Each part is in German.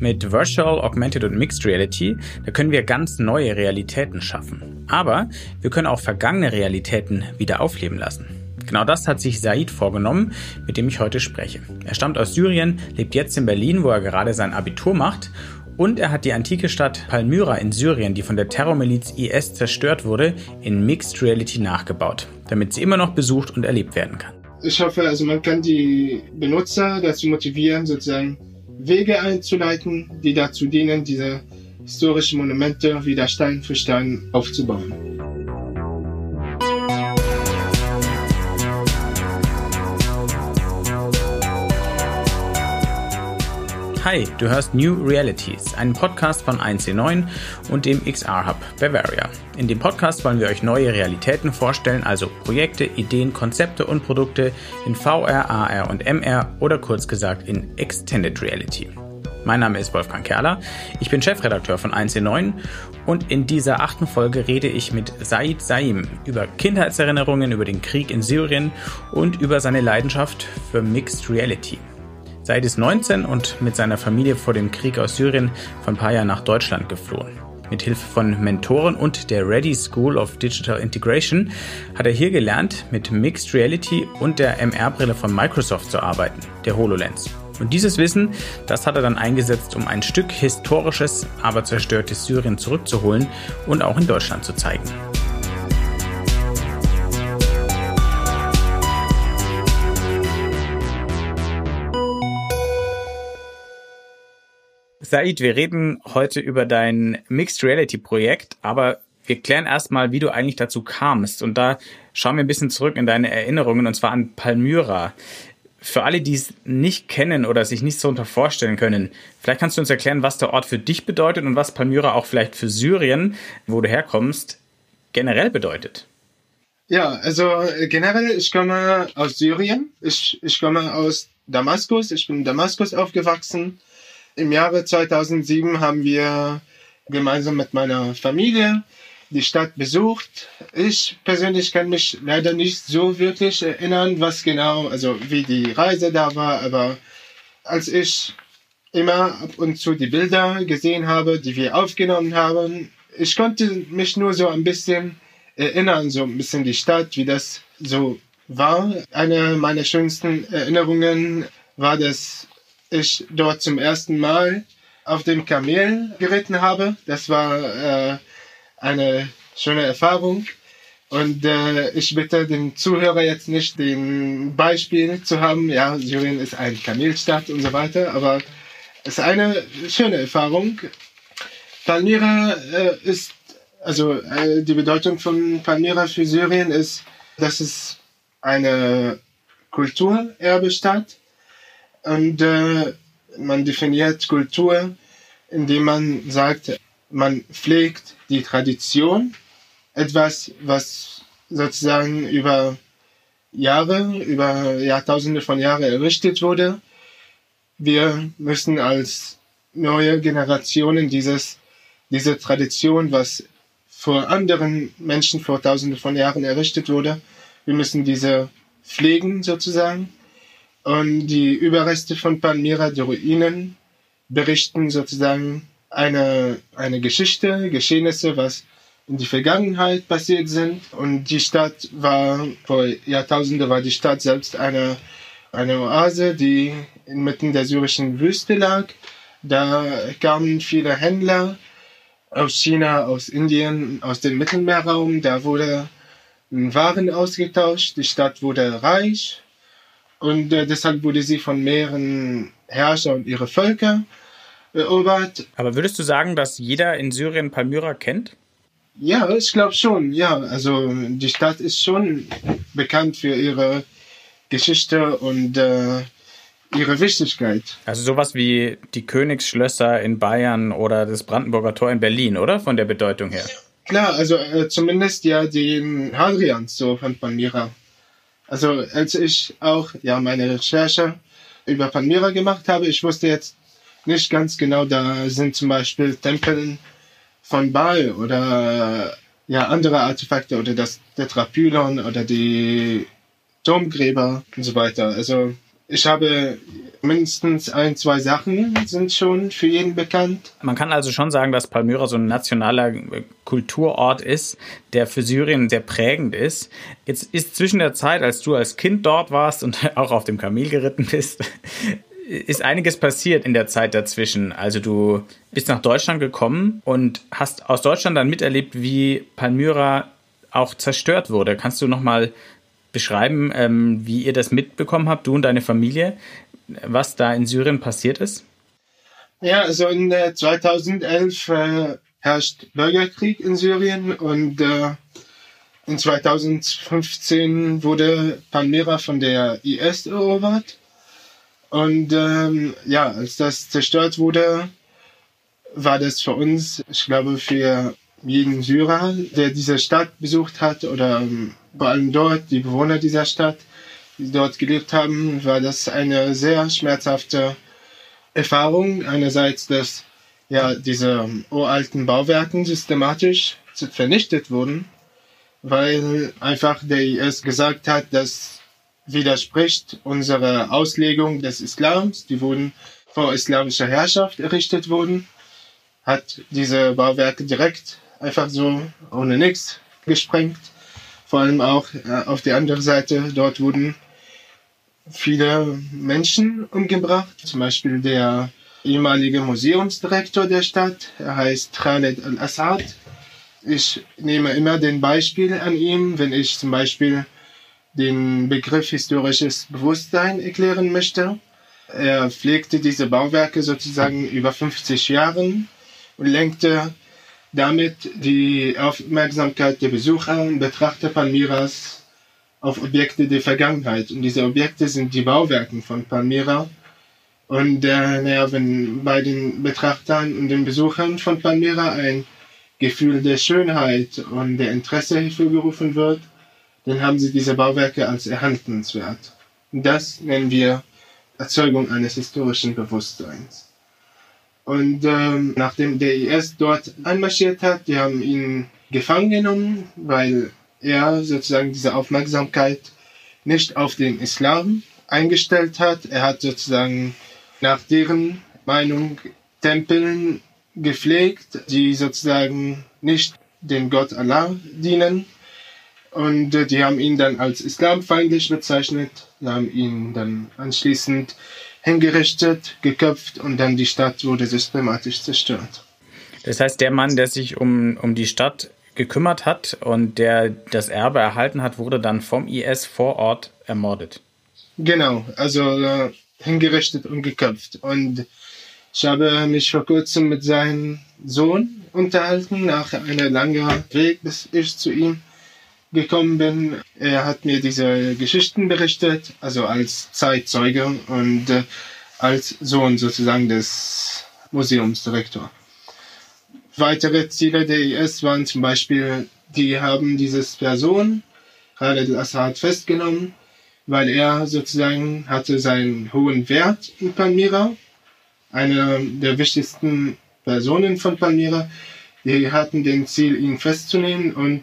Mit Virtual, Augmented und Mixed Reality, da können wir ganz neue Realitäten schaffen. Aber wir können auch vergangene Realitäten wieder aufleben lassen. Genau das hat sich Said vorgenommen, mit dem ich heute spreche. Er stammt aus Syrien, lebt jetzt in Berlin, wo er gerade sein Abitur macht und er hat die antike Stadt Palmyra in Syrien, die von der Terrormiliz IS zerstört wurde, in Mixed Reality nachgebaut, damit sie immer noch besucht und erlebt werden kann. Ich hoffe, also man kann die Benutzer dazu motivieren, sozusagen Wege einzuleiten, die dazu dienen, diese historischen Monumente wieder Stein für Stein aufzubauen. Hi, du hörst New Realities, einen Podcast von 1C9 und dem XR Hub Bavaria. In dem Podcast wollen wir euch neue Realitäten vorstellen, also Projekte, Ideen, Konzepte und Produkte in VR, AR und MR oder kurz gesagt in Extended Reality. Mein Name ist Wolfgang Kerler, ich bin Chefredakteur von 1C9 und in dieser achten Folge rede ich mit Said Saim über Kindheitserinnerungen, über den Krieg in Syrien und über seine Leidenschaft für Mixed Reality. Said ist 19 und mit seiner Familie vor dem Krieg aus Syrien paar Jahren nach Deutschland geflohen. Mit Hilfe von Mentoren und der Ready School of Digital Integration hat er hier gelernt, mit Mixed Reality und der MR-Brille von Microsoft zu arbeiten, der HoloLens. Und dieses Wissen, das hat er dann eingesetzt, um ein Stück historisches, aber zerstörtes Syrien zurückzuholen und auch in Deutschland zu zeigen. Said, wir reden heute über dein Mixed Reality Projekt, aber wir klären erstmal, wie du eigentlich dazu kamst. Und da schauen wir ein bisschen zurück in deine Erinnerungen, und zwar an Palmyra. Für alle, die es nicht kennen oder sich nicht so unter vorstellen können, vielleicht kannst du uns erklären, was der Ort für dich bedeutet und was Palmyra auch vielleicht für Syrien, wo du herkommst, generell bedeutet. Ja, also äh, generell, ich komme aus Syrien. Ich, ich komme aus Damaskus. Ich bin in Damaskus aufgewachsen. Im Jahre 2007 haben wir gemeinsam mit meiner Familie die Stadt besucht. Ich persönlich kann mich leider nicht so wirklich erinnern, was genau, also wie die Reise da war, aber als ich immer ab und zu die Bilder gesehen habe, die wir aufgenommen haben, ich konnte mich nur so ein bisschen erinnern, so ein bisschen die Stadt, wie das so war. Eine meiner schönsten Erinnerungen war das ich dort zum ersten Mal auf dem Kamel geritten habe. Das war äh, eine schöne Erfahrung. Und äh, ich bitte den Zuhörer jetzt nicht den Beispiel zu haben, ja, Syrien ist ein Kamelstadt und so weiter, aber es ist eine schöne Erfahrung. Palmyra äh, ist, also äh, die Bedeutung von Palmyra für Syrien ist, dass es eine Kulturerbestadt und äh, man definiert Kultur, indem man sagt, man pflegt die Tradition, etwas, was sozusagen über Jahre, über Jahrtausende von Jahren errichtet wurde. Wir müssen als neue Generationen dieses, diese Tradition, was vor anderen Menschen vor Tausenden von Jahren errichtet wurde, wir müssen diese pflegen sozusagen und die Überreste von Palmyra, die Ruinen, berichten sozusagen eine, eine Geschichte, Geschehnisse, was in die Vergangenheit passiert sind. Und die Stadt war, vor Jahrtausenden war die Stadt selbst eine, eine Oase, die inmitten der syrischen Wüste lag. Da kamen viele Händler aus China, aus Indien, aus dem Mittelmeerraum. Da wurde Waren ausgetauscht. Die Stadt wurde reich und äh, deshalb wurde sie von mehreren Herrschern und ihre Völker erobert. Aber würdest du sagen, dass jeder in Syrien Palmyra kennt? Ja, ich glaube schon. Ja, also die Stadt ist schon bekannt für ihre Geschichte und äh, ihre Wichtigkeit. Also sowas wie die Königsschlösser in Bayern oder das Brandenburger Tor in Berlin, oder? Von der Bedeutung her. Klar, also äh, zumindest ja den Hadrians so von Palmyra. Also als ich auch ja meine Recherche über Palmyra gemacht habe, ich wusste jetzt nicht ganz genau, da sind zum Beispiel Tempel von Baal oder ja andere Artefakte oder das Tetrapylon oder die Domgräber und so weiter. Also ich habe mindestens ein, zwei Sachen sind schon für jeden bekannt. Man kann also schon sagen, dass Palmyra so ein nationaler äh, Kulturort ist, der für Syrien sehr prägend ist. Jetzt ist zwischen der Zeit, als du als Kind dort warst und auch auf dem Kamel geritten bist, ist einiges passiert in der Zeit dazwischen. Also du bist nach Deutschland gekommen und hast aus Deutschland dann miterlebt, wie Palmyra auch zerstört wurde. Kannst du noch mal beschreiben, ähm, wie ihr das mitbekommen habt, du und deine Familie, was da in Syrien passiert ist? Ja, also in äh, 2011 äh, herrscht Bürgerkrieg in Syrien und äh, in 2015 wurde Palmyra von der IS erobert. Und ähm, ja, als das zerstört wurde, war das für uns, ich glaube, für jeden Syrer, der diese Stadt besucht hat oder ähm, vor allem dort, die Bewohner dieser Stadt, dort gelebt haben, war das eine sehr schmerzhafte Erfahrung. Einerseits, dass ja diese uralten Bauwerken systematisch vernichtet wurden, weil einfach der IS gesagt hat, das widerspricht unserer Auslegung des Islams. Die wurden vor islamischer Herrschaft errichtet wurden, hat diese Bauwerke direkt einfach so ohne nichts gesprengt. Vor allem auch äh, auf der anderen Seite, dort wurden viele Menschen umgebracht. Zum Beispiel der ehemalige Museumsdirektor der Stadt, er heißt Khaled al-Assad. Ich nehme immer den Beispiel an ihm, wenn ich zum Beispiel den Begriff historisches Bewusstsein erklären möchte. Er pflegte diese Bauwerke sozusagen über 50 Jahren und lenkte damit die Aufmerksamkeit der Besucher und Betrachter Palmyras auf Objekte der Vergangenheit. Und diese Objekte sind die Bauwerke von Palmyra. Und äh, naja, wenn bei den Betrachtern und den Besuchern von Palmyra ein Gefühl der Schönheit und der Interesse hervorgerufen wird, dann haben sie diese Bauwerke als erhaltenswert. Und das nennen wir Erzeugung eines historischen Bewusstseins. Und ähm, nachdem der IS dort einmarschiert hat, die haben ihn gefangen genommen, weil er sozusagen diese Aufmerksamkeit nicht auf den Islam eingestellt hat. Er hat sozusagen nach deren Meinung Tempeln gepflegt, die sozusagen nicht dem Gott Allah dienen. Und äh, die haben ihn dann als islamfeindlich bezeichnet, haben ihn dann anschließend hingerichtet, geköpft und dann die Stadt wurde systematisch zerstört. Das heißt, der Mann, der sich um, um die Stadt gekümmert hat und der das Erbe erhalten hat, wurde dann vom IS vor Ort ermordet. Genau, also äh, hingerichtet und geköpft. Und ich habe mich vor kurzem mit seinem Sohn unterhalten, nach einer langen Weg, bis ich zu ihm gekommen bin. Er hat mir diese Geschichten berichtet, also als Zeitzeuge und äh, als Sohn sozusagen des Museumsdirektors. Weitere Ziele der IS waren zum Beispiel, die haben dieses Person, Khaled al-Assad, festgenommen, weil er sozusagen hatte seinen hohen Wert in Palmyra, eine der wichtigsten Personen von Palmyra. Die hatten den Ziel, ihn festzunehmen und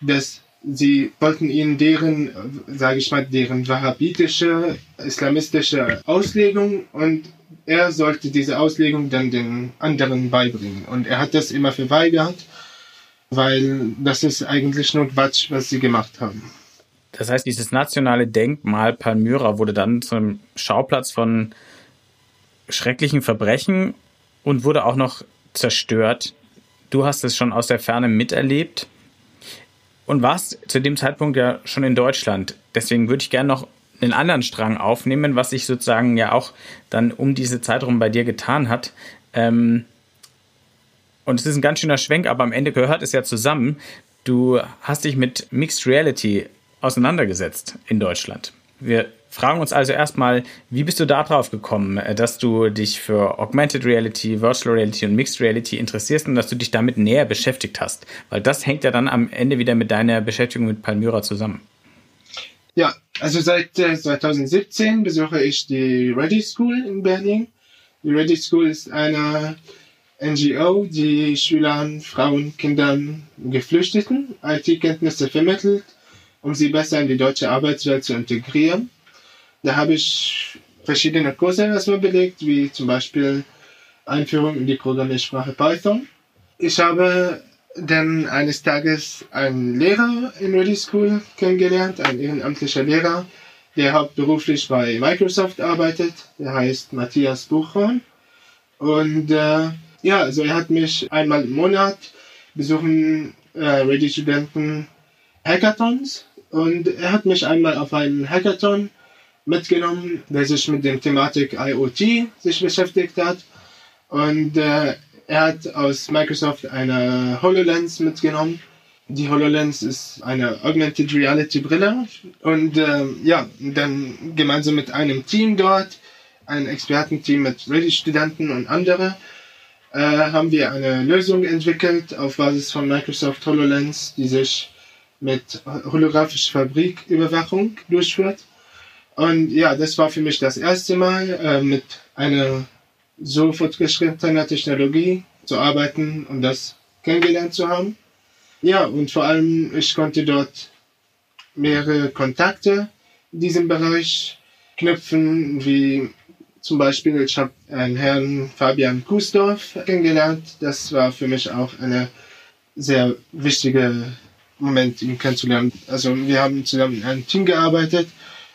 das sie wollten ihnen deren, sage ich mal, deren wahhabitische, islamistische Auslegung und er sollte diese Auslegung dann den anderen beibringen. Und er hat das immer verweigert, weil das ist eigentlich nur Quatsch, was sie gemacht haben. Das heißt, dieses nationale Denkmal Palmyra wurde dann zum Schauplatz von schrecklichen Verbrechen und wurde auch noch zerstört. Du hast es schon aus der Ferne miterlebt und warst zu dem Zeitpunkt ja schon in Deutschland. Deswegen würde ich gerne noch einen anderen Strang aufnehmen, was sich sozusagen ja auch dann um diese Zeit rum bei dir getan hat. Ähm, und es ist ein ganz schöner Schwenk, aber am Ende gehört es ja zusammen. Du hast dich mit Mixed Reality auseinandergesetzt in Deutschland. Wir fragen uns also erstmal, wie bist du da drauf gekommen, äh, dass du dich für Augmented Reality, Virtual Reality und Mixed Reality interessierst und dass du dich damit näher beschäftigt hast? Weil das hängt ja dann am Ende wieder mit deiner Beschäftigung mit Palmyra zusammen. Ja, also seit äh, 2017 besuche ich die Ready School in Berlin. Die Ready School ist eine NGO, die Schülern, Frauen, Kindern, Geflüchteten IT-Kenntnisse vermittelt um sie besser in die deutsche Arbeitswelt zu integrieren. Da habe ich verschiedene Kurse erstmal belegt, wie zum Beispiel Einführung in die Programmiersprache Python. Ich habe dann eines Tages einen Lehrer in Ready School kennengelernt, ein ehrenamtlicher Lehrer, der hauptberuflich bei Microsoft arbeitet. Der heißt Matthias Buchhorn. Und äh, ja, also er hat mich einmal im Monat besuchen äh, Ready-Studenten Hackathons und er hat mich einmal auf einen Hackathon mitgenommen, der sich mit dem Thematik IoT sich beschäftigt hat. Und äh, er hat aus Microsoft eine HoloLens mitgenommen. Die HoloLens ist eine Augmented Reality Brille. Und äh, ja, dann gemeinsam mit einem Team dort, ein Expertenteam mit Ready-Studenten und andere, äh, haben wir eine Lösung entwickelt auf Basis von Microsoft HoloLens, die sich mit holographischer Fabriküberwachung durchführt. Und ja, das war für mich das erste Mal, äh, mit einer so fortgeschrittener Technologie zu arbeiten und das kennengelernt zu haben. Ja, und vor allem, ich konnte dort mehrere Kontakte in diesem Bereich knüpfen, wie zum Beispiel, ich habe einen Herrn Fabian Kusdorf kennengelernt. Das war für mich auch eine sehr wichtige Moment, ihn kennenzulernen. Also wir haben zusammen in einem Team gearbeitet.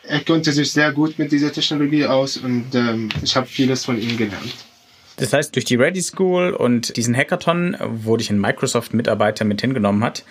Er konnte sich sehr gut mit dieser Technologie aus und ähm, ich habe vieles von ihm gelernt. Das heißt, durch die Ready School und diesen Hackathon, wo dich ein Microsoft-Mitarbeiter mit hingenommen hat,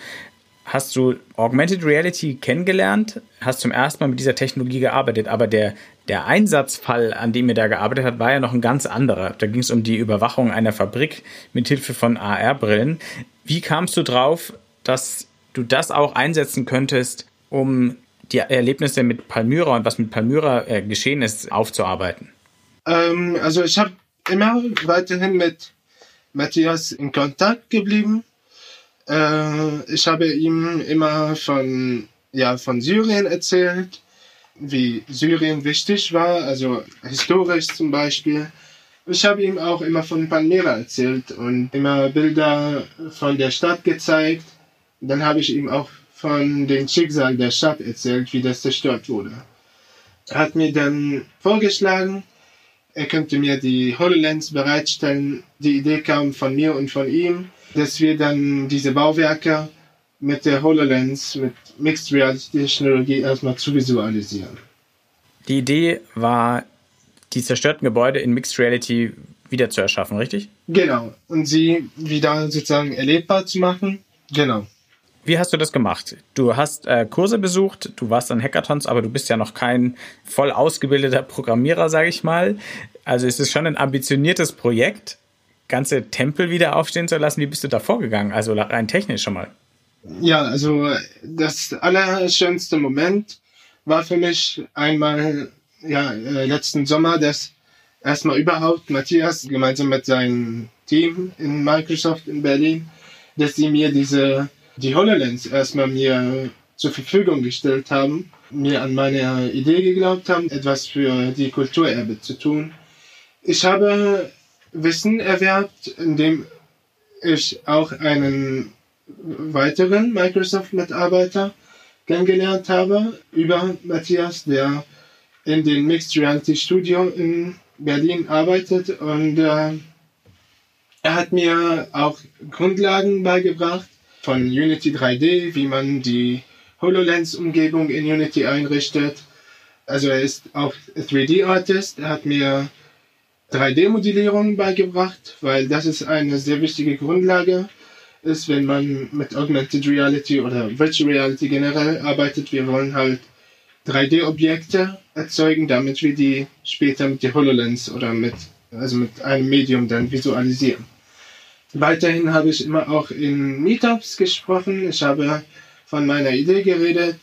hast du Augmented Reality kennengelernt, hast zum ersten Mal mit dieser Technologie gearbeitet, aber der, der Einsatzfall, an dem ihr da gearbeitet habt, war ja noch ein ganz anderer. Da ging es um die Überwachung einer Fabrik mit Hilfe von AR-Brillen. Wie kamst du drauf, dass du das auch einsetzen könntest, um die Erlebnisse mit Palmyra und was mit Palmyra äh, geschehen ist, aufzuarbeiten? Ähm, also ich habe immer weiterhin mit Matthias in Kontakt geblieben. Äh, ich habe ihm immer von, ja, von Syrien erzählt, wie Syrien wichtig war, also historisch zum Beispiel. Ich habe ihm auch immer von Palmyra erzählt und immer Bilder von der Stadt gezeigt. Dann habe ich ihm auch von dem Schicksal der Stadt erzählt, wie das zerstört wurde. Er hat mir dann vorgeschlagen, er könnte mir die HoloLens bereitstellen. Die Idee kam von mir und von ihm, dass wir dann diese Bauwerke mit der HoloLens, mit Mixed Reality Technologie erstmal zu visualisieren. Die Idee war, die zerstörten Gebäude in Mixed Reality wieder zu erschaffen, richtig? Genau. Und sie wieder sozusagen erlebbar zu machen. Genau. Wie hast du das gemacht? Du hast äh, Kurse besucht, du warst an Hackathons, aber du bist ja noch kein voll ausgebildeter Programmierer, sage ich mal. Also es ist schon ein ambitioniertes Projekt, ganze Tempel wieder aufstehen zu lassen. Wie bist du da vorgegangen? Also rein technisch schon mal. Ja, also das allerschönste Moment war für mich einmal ja, äh, letzten Sommer, dass erstmal überhaupt Matthias gemeinsam mit seinem Team in Microsoft in Berlin, dass sie mir diese die HoloLens erstmal mir zur Verfügung gestellt haben, mir an meine Idee geglaubt haben, etwas für die Kulturerbe zu tun. Ich habe Wissen erwerbt, indem ich auch einen weiteren Microsoft-Mitarbeiter kennengelernt habe, über Matthias, der in dem Mixed Reality Studio in Berlin arbeitet und äh, er hat mir auch Grundlagen beigebracht, von Unity 3D, wie man die HoloLens-Umgebung in Unity einrichtet. Also er ist auch 3D-Artist. Er hat mir 3D-Modellierung beigebracht, weil das ist eine sehr wichtige Grundlage ist, wenn man mit Augmented Reality oder Virtual Reality generell arbeitet. Wir wollen halt 3D-Objekte erzeugen, damit wir die später mit der HoloLens oder mit, also mit einem Medium dann visualisieren. Weiterhin habe ich immer auch in Meetups gesprochen. Ich habe von meiner Idee geredet.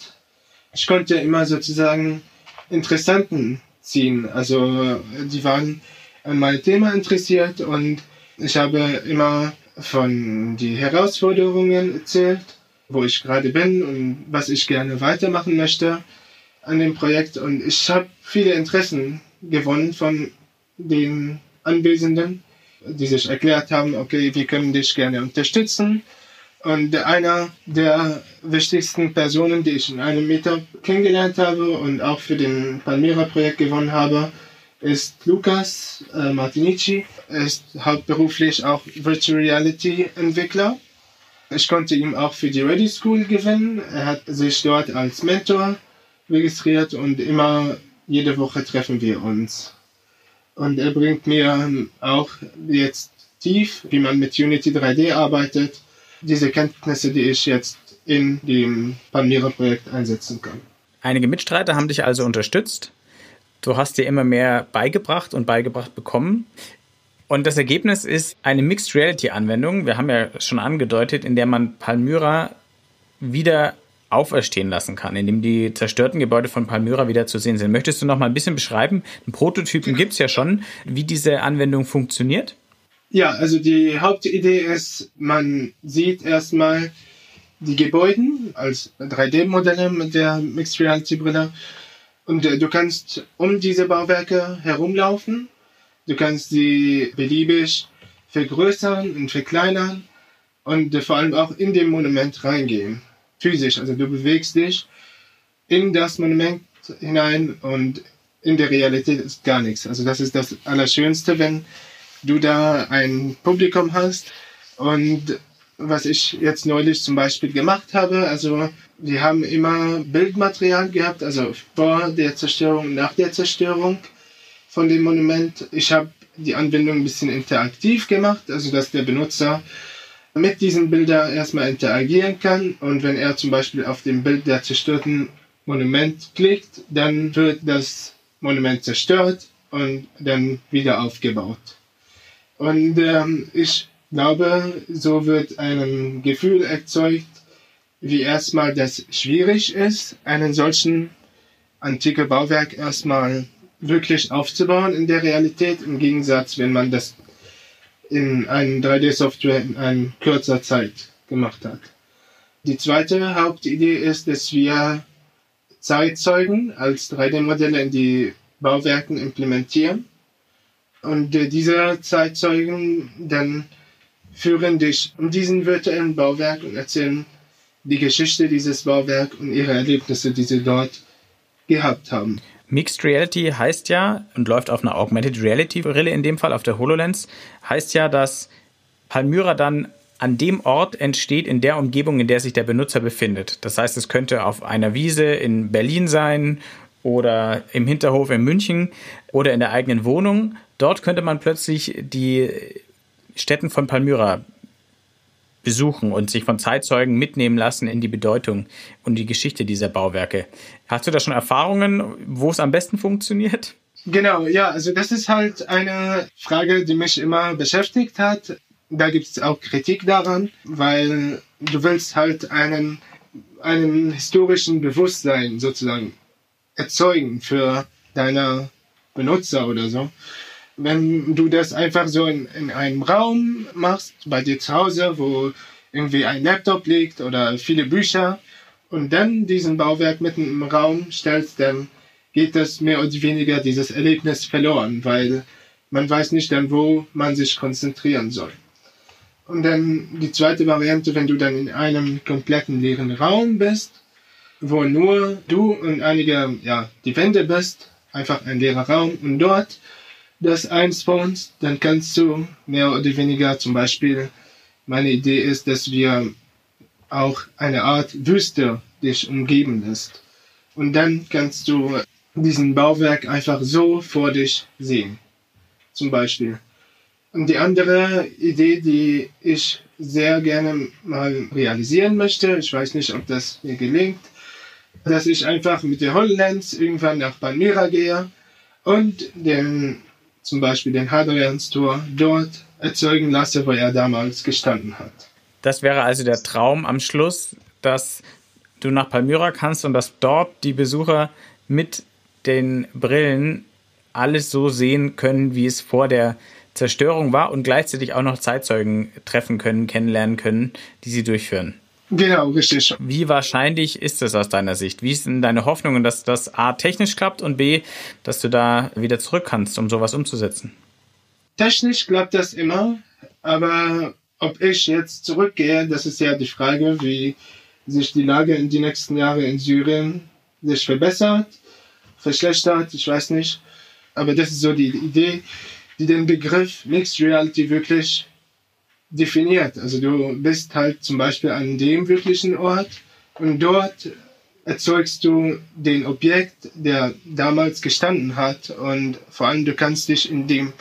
Ich konnte immer sozusagen Interessanten ziehen. Also die waren an mein Thema interessiert und ich habe immer von die Herausforderungen erzählt, wo ich gerade bin und was ich gerne weitermachen möchte an dem Projekt. Und ich habe viele Interessen gewonnen von den Anwesenden die sich erklärt haben, okay, wir können dich gerne unterstützen. Und einer der wichtigsten Personen, die ich in einem Meetup kennengelernt habe und auch für den Palmyra-Projekt gewonnen habe, ist Lukas äh, Martinici. Er ist hauptberuflich auch Virtual Reality Entwickler. Ich konnte ihn auch für die Ready School gewinnen. Er hat sich dort als Mentor registriert und immer jede Woche treffen wir uns. Und er bringt mir auch jetzt tief, wie man mit Unity 3D arbeitet, diese Kenntnisse, die ich jetzt in dem Palmyra-Projekt einsetzen kann. Einige Mitstreiter haben dich also unterstützt. Du hast dir immer mehr beigebracht und beigebracht bekommen. Und das Ergebnis ist eine Mixed Reality Anwendung. Wir haben ja schon angedeutet, in der man Palmyra wieder auferstehen lassen kann, indem die zerstörten Gebäude von Palmyra wieder zu sehen sind. Möchtest du noch mal ein bisschen beschreiben? Einen Prototypen gibt es ja schon, wie diese Anwendung funktioniert? Ja, also die Hauptidee ist, man sieht erstmal die Gebäude als 3D-Modelle mit der Mixed Reality Brille und äh, du kannst um diese Bauwerke herumlaufen. Du kannst sie beliebig vergrößern und verkleinern und äh, vor allem auch in dem Monument reingehen. Physisch, also du bewegst dich in das Monument hinein und in der Realität ist gar nichts. Also das ist das Allerschönste, wenn du da ein Publikum hast und was ich jetzt neulich zum Beispiel gemacht habe. Also wir haben immer Bildmaterial gehabt, also vor der Zerstörung, nach der Zerstörung von dem Monument. Ich habe die Anwendung ein bisschen interaktiv gemacht, also dass der Benutzer mit diesen Bildern erstmal interagieren kann und wenn er zum Beispiel auf dem Bild der zerstörten Monument klickt, dann wird das Monument zerstört und dann wieder aufgebaut. Und ähm, ich glaube, so wird ein Gefühl erzeugt, wie erstmal das schwierig ist, einen solchen antiken Bauwerk erstmal wirklich aufzubauen in der Realität, im Gegensatz, wenn man das in einem 3D-Software in einer kürzer Zeit gemacht hat. Die zweite Hauptidee ist, dass wir Zeitzeugen als 3D-Modelle in die Bauwerken implementieren und äh, diese Zeitzeugen dann führen dich um diesen virtuellen Bauwerk und erzählen die Geschichte dieses Bauwerks und ihre Erlebnisse, die sie dort gehabt haben. Mixed Reality heißt ja und läuft auf einer Augmented Reality Brille in dem Fall auf der HoloLens, heißt ja, dass Palmyra dann an dem Ort entsteht, in der Umgebung, in der sich der Benutzer befindet. Das heißt, es könnte auf einer Wiese in Berlin sein oder im Hinterhof in München oder in der eigenen Wohnung. Dort könnte man plötzlich die Städten von Palmyra besuchen und sich von Zeitzeugen mitnehmen lassen in die Bedeutung und die Geschichte dieser Bauwerke. Hast du da schon Erfahrungen, wo es am besten funktioniert? Genau, ja, also das ist halt eine Frage, die mich immer beschäftigt hat. Da gibt es auch Kritik daran, weil du willst halt einen, einen historischen Bewusstsein sozusagen erzeugen für deine Benutzer oder so wenn du das einfach so in, in einem Raum machst, bei dir zu Hause, wo irgendwie ein Laptop liegt oder viele Bücher und dann diesen Bauwerk mitten im Raum stellst, dann geht das mehr oder weniger dieses Erlebnis verloren, weil man weiß nicht dann, wo man sich konzentrieren soll. Und dann die zweite Variante, wenn du dann in einem kompletten leeren Raum bist, wo nur du und einige, ja, die Wände bist, einfach ein leerer Raum und dort das einspawnst, dann kannst du mehr oder weniger zum Beispiel, meine Idee ist, dass wir auch eine Art Wüste dich umgeben lässt. Und dann kannst du diesen Bauwerk einfach so vor dich sehen. Zum Beispiel. Und die andere Idee, die ich sehr gerne mal realisieren möchte, ich weiß nicht, ob das mir gelingt, dass ich einfach mit der HoloLens irgendwann nach Palmyra gehe und den zum Beispiel den Hadrians-Tor dort erzeugen lasse, wo er damals gestanden hat. Das wäre also der Traum am Schluss, dass du nach Palmyra kannst und dass dort die Besucher mit den Brillen alles so sehen können, wie es vor der Zerstörung war und gleichzeitig auch noch Zeitzeugen treffen können, kennenlernen können, die sie durchführen. Genau, richtig. Wie wahrscheinlich ist es aus deiner Sicht? Wie sind deine Hoffnungen, dass das A technisch klappt und B, dass du da wieder zurück kannst, um sowas umzusetzen? Technisch klappt das immer, aber ob ich jetzt zurückgehe, das ist ja die Frage, wie sich die Lage in die nächsten Jahre in Syrien sich verbessert, verschlechtert, ich weiß nicht. Aber das ist so die Idee, die den Begriff Mixed Reality wirklich definiert. Also du bist halt zum Beispiel an dem wirklichen Ort und dort erzeugst du den Objekt, der damals gestanden hat und vor allem du kannst dich in dem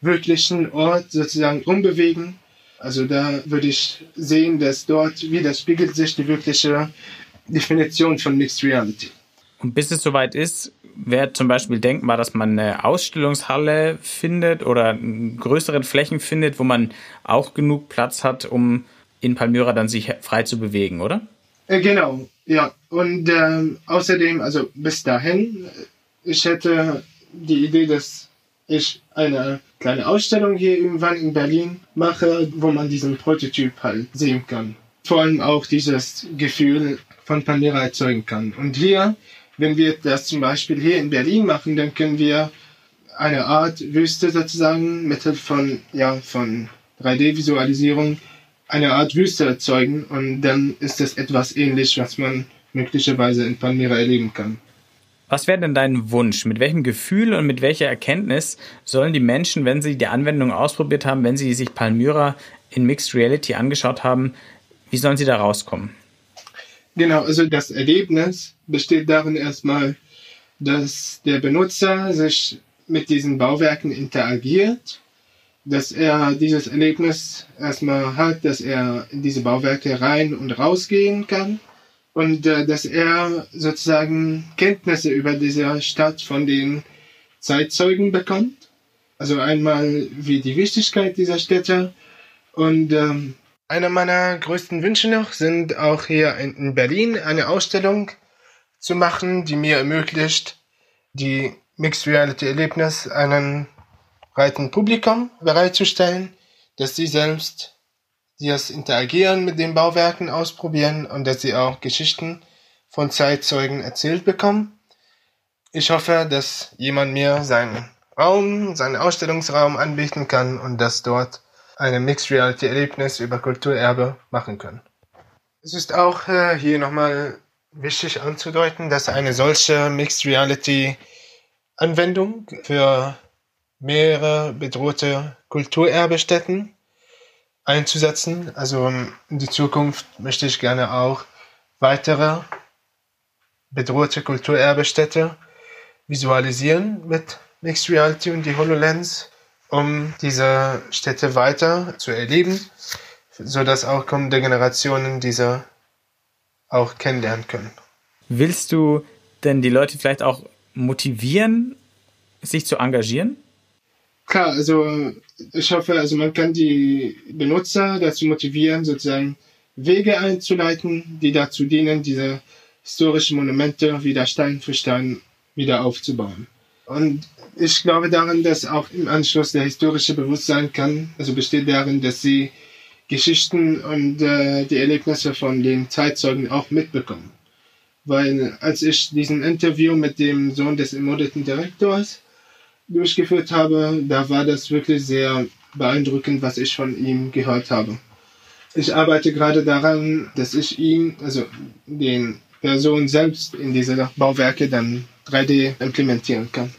wirklichen Ort sozusagen umbewegen. Also da würde ich sehen, dass dort widerspiegelt sich die wirkliche Definition von Mixed Reality. Und bis es soweit ist, wäre zum Beispiel denkbar, dass man eine Ausstellungshalle findet oder größere Flächen findet, wo man auch genug Platz hat, um in Palmyra dann sich frei zu bewegen, oder? Äh, genau, ja. Und ähm, außerdem, also bis dahin, ich hätte die Idee, dass ich eine kleine Ausstellung hier irgendwann in Berlin mache, wo man diesen Prototyp halt sehen kann. Vor allem auch dieses Gefühl von Palmyra erzeugen kann. Und hier wenn wir das zum Beispiel hier in Berlin machen, dann können wir eine Art Wüste sozusagen mittels von, ja, von 3D-Visualisierung eine Art Wüste erzeugen und dann ist das etwas ähnlich, was man möglicherweise in Palmyra erleben kann. Was wäre denn dein Wunsch? Mit welchem Gefühl und mit welcher Erkenntnis sollen die Menschen, wenn sie die Anwendung ausprobiert haben, wenn sie sich Palmyra in Mixed Reality angeschaut haben, wie sollen sie da rauskommen? Genau, also das Erlebnis besteht darin erstmal, dass der Benutzer sich mit diesen Bauwerken interagiert, dass er dieses Erlebnis erstmal hat, dass er in diese Bauwerke rein und rausgehen kann und äh, dass er sozusagen Kenntnisse über diese Stadt von den Zeitzeugen bekommt. Also einmal wie die Wichtigkeit dieser Städte und ähm, einer meiner größten Wünsche noch sind auch hier in Berlin eine Ausstellung zu machen, die mir ermöglicht, die Mixed Reality Erlebnis einem breiten Publikum bereitzustellen, dass sie selbst das Interagieren mit den Bauwerken ausprobieren und dass sie auch Geschichten von Zeitzeugen erzählt bekommen. Ich hoffe, dass jemand mir seinen Raum, seinen Ausstellungsraum anbieten kann und dass dort ein Mixed Reality Erlebnis über Kulturerbe machen können. Es ist auch äh, hier nochmal wichtig anzudeuten, dass eine solche Mixed Reality Anwendung für mehrere bedrohte Kulturerbestätten einzusetzen. Also in die Zukunft möchte ich gerne auch weitere bedrohte Kulturerbestätte visualisieren mit Mixed Reality und die HoloLens um diese Städte weiter zu erleben, so dass auch kommende Generationen diese auch kennenlernen können. Willst du denn die Leute vielleicht auch motivieren, sich zu engagieren? Klar, also ich hoffe, also man kann die Benutzer dazu motivieren, sozusagen Wege einzuleiten, die dazu dienen, diese historischen Monumente wieder Stein für Stein wieder aufzubauen. Und ich glaube daran, dass auch im Anschluss der historische Bewusstsein kann, also besteht darin, dass sie Geschichten und äh, die Erlebnisse von den Zeitzeugen auch mitbekommen. Weil als ich diesen Interview mit dem Sohn des ermordeten Direktors durchgeführt habe, da war das wirklich sehr beeindruckend, was ich von ihm gehört habe. Ich arbeite gerade daran, dass ich ihn, also den Person selbst in diese Bauwerke dann 3D implementieren kann.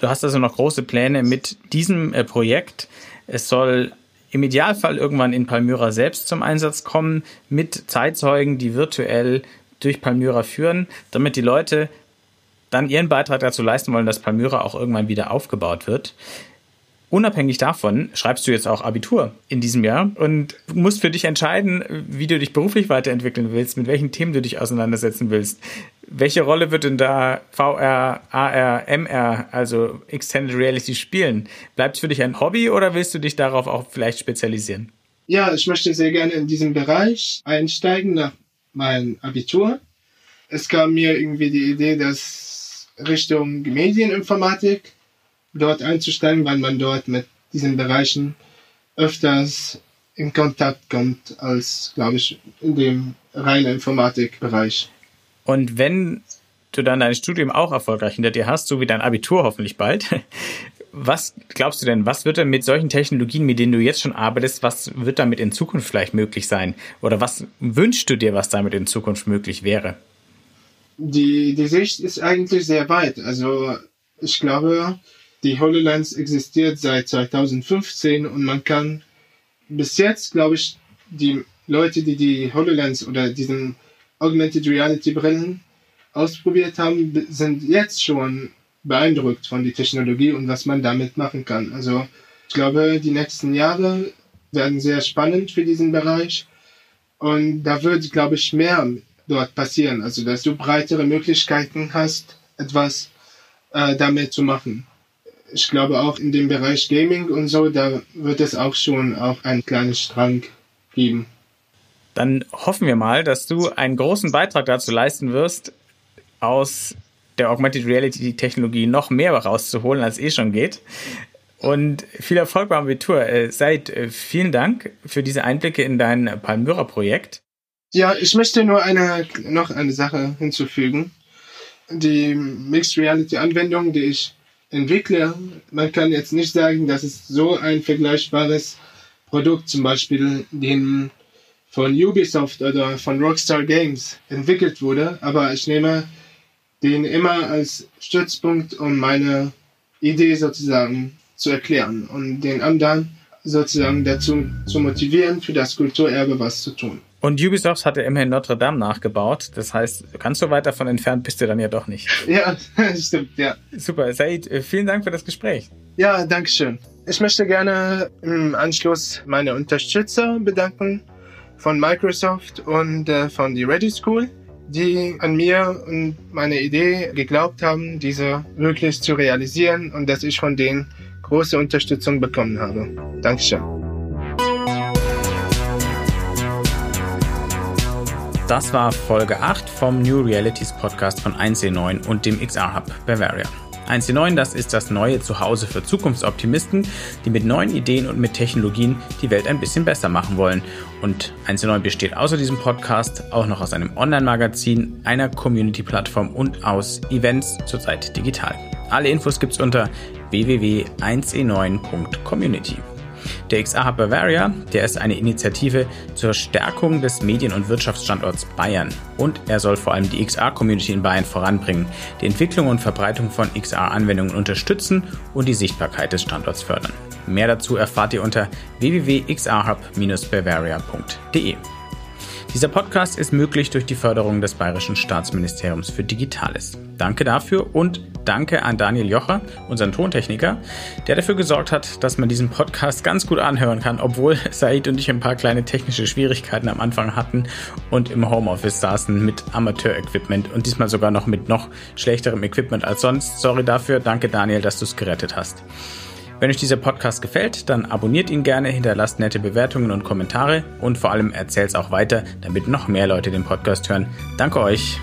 Du hast also noch große Pläne mit diesem äh, Projekt. Es soll im Idealfall irgendwann in Palmyra selbst zum Einsatz kommen, mit Zeitzeugen, die virtuell durch Palmyra führen, damit die Leute dann ihren Beitrag dazu leisten wollen, dass Palmyra auch irgendwann wieder aufgebaut wird. Unabhängig davon schreibst du jetzt auch Abitur in diesem Jahr und musst für dich entscheiden, wie du dich beruflich weiterentwickeln willst, mit welchen Themen du dich auseinandersetzen willst. Welche Rolle wird denn da VR, AR, MR, also Extended Reality spielen? Bleibt es für dich ein Hobby oder willst du dich darauf auch vielleicht spezialisieren? Ja, ich möchte sehr gerne in diesem Bereich einsteigen nach meinem Abitur. Es kam mir irgendwie die Idee, dass Richtung Medieninformatik dort einzusteigen, weil man dort mit diesen Bereichen öfters in Kontakt kommt als, glaube ich, in dem reinen Informatikbereich. Und wenn du dann dein Studium auch erfolgreich hinter dir hast, so wie dein Abitur hoffentlich bald, was glaubst du denn, was wird denn mit solchen Technologien, mit denen du jetzt schon arbeitest, was wird damit in Zukunft vielleicht möglich sein? Oder was wünschst du dir, was damit in Zukunft möglich wäre? Die, die Sicht ist eigentlich sehr weit. Also ich glaube, Die HoloLens existiert seit 2015 und man kann bis jetzt, glaube ich, die Leute, die die HoloLens oder diesen Augmented Reality Brillen ausprobiert haben, sind jetzt schon beeindruckt von der Technologie und was man damit machen kann. Also ich glaube, die nächsten Jahre werden sehr spannend für diesen Bereich und da wird, glaube ich, mehr dort passieren. Also dass du breitere Möglichkeiten hast, etwas äh, damit zu machen. Ich glaube auch in dem Bereich Gaming und so, da wird es auch schon auch einen kleinen Strang geben. Dann hoffen wir mal, dass du einen großen Beitrag dazu leisten wirst, aus der Augmented Reality Technologie noch mehr rauszuholen, als eh schon geht. Und viel Erfolg beim Abitur. Äh, Seid äh, vielen Dank für diese Einblicke in dein Palmyra-Projekt. Ja, ich möchte nur eine, noch eine Sache hinzufügen. Die Mixed Reality Anwendung, die ich entwickle, man kann jetzt nicht sagen, dass es so ein vergleichbares Produkt, zum Beispiel den von Ubisoft oder von Rockstar Games entwickelt wurde, aber ich nehme den immer als Stützpunkt, um meine Idee sozusagen zu erklären und den anderen sozusagen dazu zu motivieren, für das Kulturerbe was zu tun. Und Ubisoft hat ja immerhin Notre Dame nachgebaut. Das heißt, ganz so weit davon entfernt bist du dann ja doch nicht. Ja, stimmt, ja. Super. Said, äh, vielen Dank für das Gespräch. Ja, danke schön. Ich möchte gerne im Anschluss meine Unterstützer bedanken von Microsoft und äh, von die Ready School, die an mir und meine Idee geglaubt haben, diese wirklich zu realisieren und dass ich von denen große Unterstützung bekommen habe. Dankeschön. Das war Folge 8 vom New Realities Podcast von 1C9 und dem XR Hub Bavaria. 1C9, das ist das neue Zuhause für Zukunftsoptimisten, die mit neuen Ideen und mit Technologien die Welt ein bisschen besser machen wollen. Und 1C9 besteht außer diesem Podcast auch noch aus einem Online-Magazin, einer Community-Plattform und aus Events, zurzeit digital. Alle Infos gibt's unter www.1e9.community. Der XR Hub Bavaria, der ist eine Initiative zur Stärkung des Medien- und Wirtschaftsstandorts Bayern. Und er soll vor allem die XR-Community in Bayern voranbringen, die Entwicklung und Verbreitung von XR-Anwendungen unterstützen und die Sichtbarkeit des Standorts fördern. Mehr dazu erfahrt ihr unter www.xrhub-bavaria.de. Dieser Podcast ist möglich durch die Förderung des Bayerischen Staatsministeriums für Digitales. Danke dafür und danke an Daniel Jocher, unseren Tontechniker, der dafür gesorgt hat, dass man diesen Podcast ganz gut anhören kann, obwohl Said und ich ein paar kleine technische Schwierigkeiten am Anfang hatten und im Homeoffice saßen mit Amateur-Equipment und diesmal sogar noch mit noch schlechterem Equipment als sonst. Sorry dafür, danke Daniel, dass du es gerettet hast. Wenn euch dieser Podcast gefällt, dann abonniert ihn gerne, hinterlasst nette Bewertungen und Kommentare und vor allem erzählt es auch weiter, damit noch mehr Leute den Podcast hören. Danke euch.